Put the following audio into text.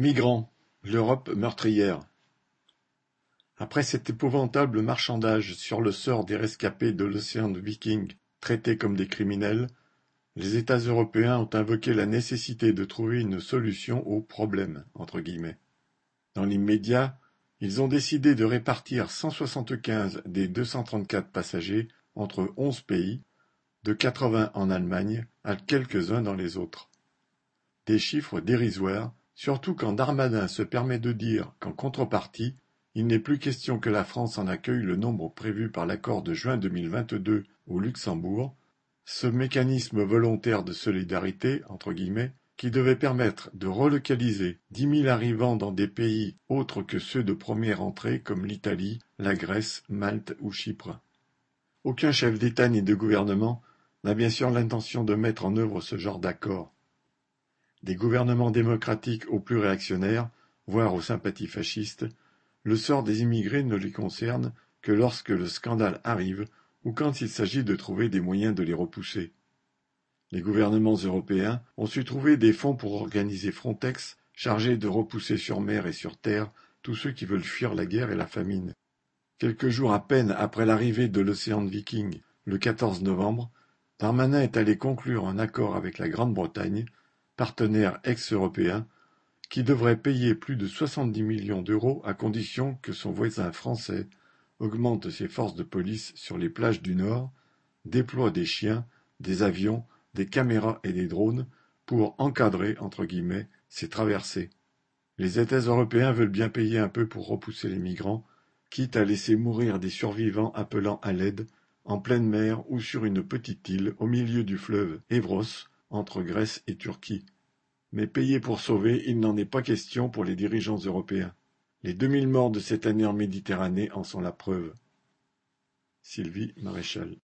Migrants, l'Europe meurtrière. Après cet épouvantable marchandage sur le sort des rescapés de l'océan Viking traités comme des criminels, les États européens ont invoqué la nécessité de trouver une solution au problème. Dans l'immédiat, ils ont décidé de répartir 175 des 234 passagers entre 11 pays, de 80 en Allemagne à quelques-uns dans les autres. Des chiffres dérisoires Surtout quand Darmanin se permet de dire qu'en contrepartie, il n'est plus question que la France en accueille le nombre prévu par l'accord de juin 2022 au Luxembourg, ce mécanisme volontaire de solidarité, entre guillemets, qui devait permettre de relocaliser dix mille arrivants dans des pays autres que ceux de première entrée comme l'Italie, la Grèce, Malte ou Chypre. Aucun chef d'État ni de gouvernement n'a bien sûr l'intention de mettre en œuvre ce genre d'accord. Des gouvernements démocratiques aux plus réactionnaires, voire aux sympathies fascistes, le sort des immigrés ne les concerne que lorsque le scandale arrive ou quand il s'agit de trouver des moyens de les repousser. Les gouvernements européens ont su trouver des fonds pour organiser Frontex, chargé de repousser sur mer et sur terre tous ceux qui veulent fuir la guerre et la famine. Quelques jours à peine après l'arrivée de l'océan Viking, le 14 novembre, Darmanin est allé conclure un accord avec la Grande-Bretagne partenaire ex-européen, qui devrait payer plus de soixante-dix millions d'euros à condition que son voisin français augmente ses forces de police sur les plages du Nord, déploie des chiens, des avions, des caméras et des drones pour encadrer entre guillemets ces traversées. Les États européens veulent bien payer un peu pour repousser les migrants, quitte à laisser mourir des survivants appelant à l'aide en pleine mer ou sur une petite île au milieu du fleuve Évros entre Grèce et Turquie. Mais payer pour sauver, il n'en est pas question pour les dirigeants européens. Les deux mille morts de cette année en Méditerranée en sont la preuve. Sylvie Maréchal